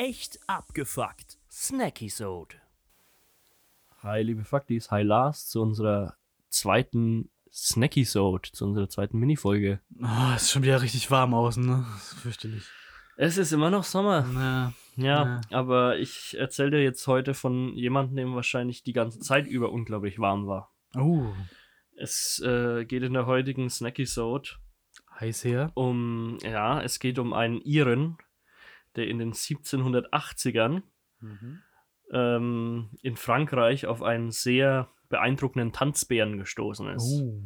Echt abgefuckt. Snacky-Sode. Hi, liebe Faktis. Hi, Lars, zu unserer zweiten Snacky-Sode, zu unserer zweiten Minifolge. Oh, ist schon wieder richtig warm außen, ne? Das ist fürchterlich. Es ist immer noch Sommer. Ja. Ja, aber ich erzähle dir jetzt heute von jemandem, dem wahrscheinlich die ganze Zeit über unglaublich warm war. Oh, Es äh, geht in der heutigen Snacky-Sode heiß her. um, ja, es geht um einen Iren, der in den 1780ern ähm, in Frankreich auf einen sehr beeindruckenden Tanzbären gestoßen ist. Oh.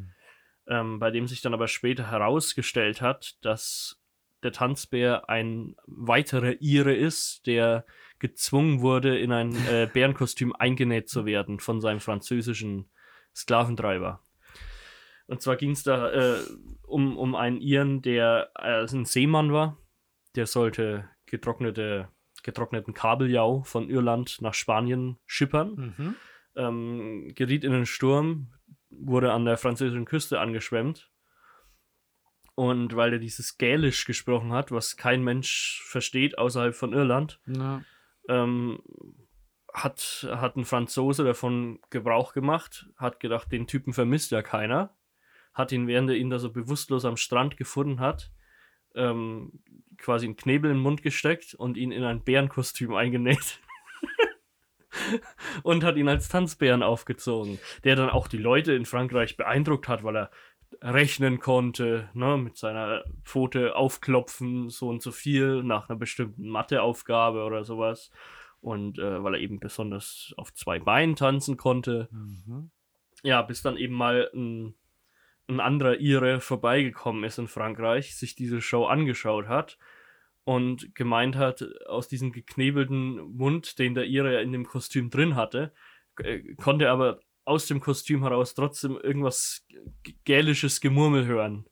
ähm, bei dem sich dann aber später herausgestellt hat, dass der Tanzbär ein weiterer Ire ist, der gezwungen wurde, in ein äh, Bärenkostüm eingenäht zu werden von seinem französischen Sklaventreiber. Und zwar ging es da äh, um, um einen Iren, der äh, ein Seemann war. Der sollte getrocknete, getrockneten Kabeljau von Irland nach Spanien schippern Mhm. ähm, geriet in einen Sturm, wurde an der französischen Küste angeschwemmt. Und weil er dieses Gälisch gesprochen hat, was kein Mensch versteht außerhalb von Irland, Ja. ähm, hat, hat ein Franzose davon Gebrauch gemacht, hat gedacht, den Typen vermisst ja keiner, hat ihn, während er ihn da so bewusstlos am Strand gefunden hat, ähm, quasi einen Knebel in den Mund gesteckt und ihn in ein Bärenkostüm eingenäht. und hat ihn als Tanzbären aufgezogen, der dann auch die Leute in Frankreich beeindruckt hat, weil er rechnen konnte, ne, mit seiner Pfote aufklopfen, so und so viel nach einer bestimmten Matheaufgabe oder sowas. Und äh, weil er eben besonders auf zwei Beinen tanzen konnte. Mhm. Ja, bis dann eben mal ein, ein anderer Ire vorbeigekommen ist in Frankreich, sich diese Show angeschaut hat und gemeint hat, aus diesem geknebelten Mund, den der Ire in dem Kostüm drin hatte, äh, konnte er aber aus dem Kostüm heraus trotzdem irgendwas gälisches Gemurmel hören.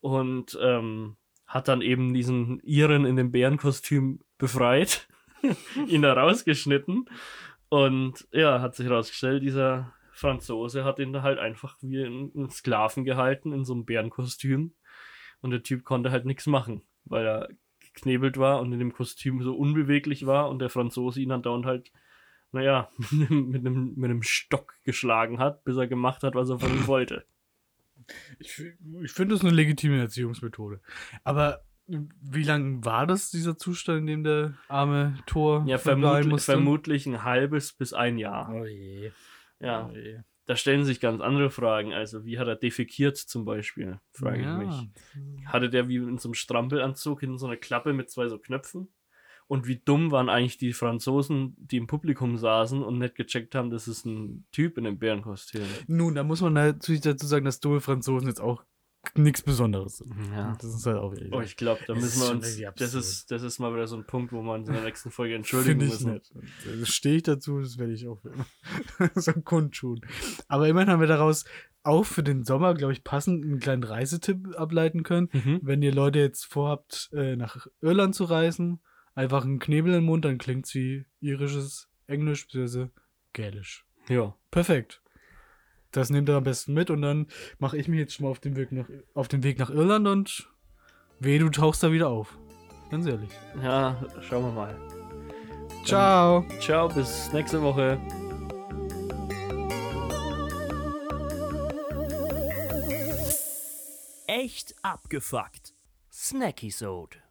Und ähm, hat dann eben diesen Iren in dem Bärenkostüm befreit, ihn da rausgeschnitten und ja, hat sich herausgestellt, dieser Franzose hat ihn da halt einfach wie einen Sklaven gehalten in so einem Bärenkostüm. Und der Typ konnte halt nichts machen, weil er geknebelt war und in dem Kostüm so unbeweglich war und der Franzose ihn dann dauernd halt, naja, mit einem, mit einem, Stock geschlagen hat, bis er gemacht hat, was er von ihm wollte. Ich, ich finde das eine legitime Erziehungsmethode. Aber wie lang war das, dieser Zustand, in dem der arme Tor Ja, vermutlich, musste? vermutlich ein halbes bis ein Jahr. Oh je. Ja, Oh je. da stellen sich ganz andere Fragen. Also, wie hat er defekiert zum Beispiel? Frage ja. ich mich. hatte der wie in so einem Strampelanzug hinten so eine Klappe mit zwei so Knöpfen. Und wie dumm waren eigentlich die Franzosen, die im Publikum saßen und nicht gecheckt haben, das ist ein Typ in einem Bärenkostüm. Nun, da muss man natürlich dazu sagen, dass dumme Franzosen jetzt auch nichts Besonderes sind. Ja. Das ist halt auch wieder. Oh, ich glaube, da Es müssen wir uns. Das ist, das ist mal wieder so ein Punkt, wo wir uns in der nächsten Folge entschuldigen müssen. nicht. Das stehe ich dazu, das werde ich auch so kundtun. Aber immerhin haben wir daraus auch für den Sommer, glaube ich, passend einen kleinen Reisetipp ableiten können. Mhm. Wenn ihr Leute jetzt vorhabt, äh, nach Irland zu reisen, einfach einen Knebel im Mund, dann klingt's wie irisches Englisch bzw. Gälisch. Ja. Perfekt. Das nehmt ihr am besten mit und dann mache ich mich jetzt schon mal auf den Weg nach, auf den Weg nach Irland und weh, du tauchst da wieder auf. Ganz ehrlich. Ja, schauen wir mal. Ciao. Ciao, bis nächste Woche. Echt abgefuckt. Snacky-Sode.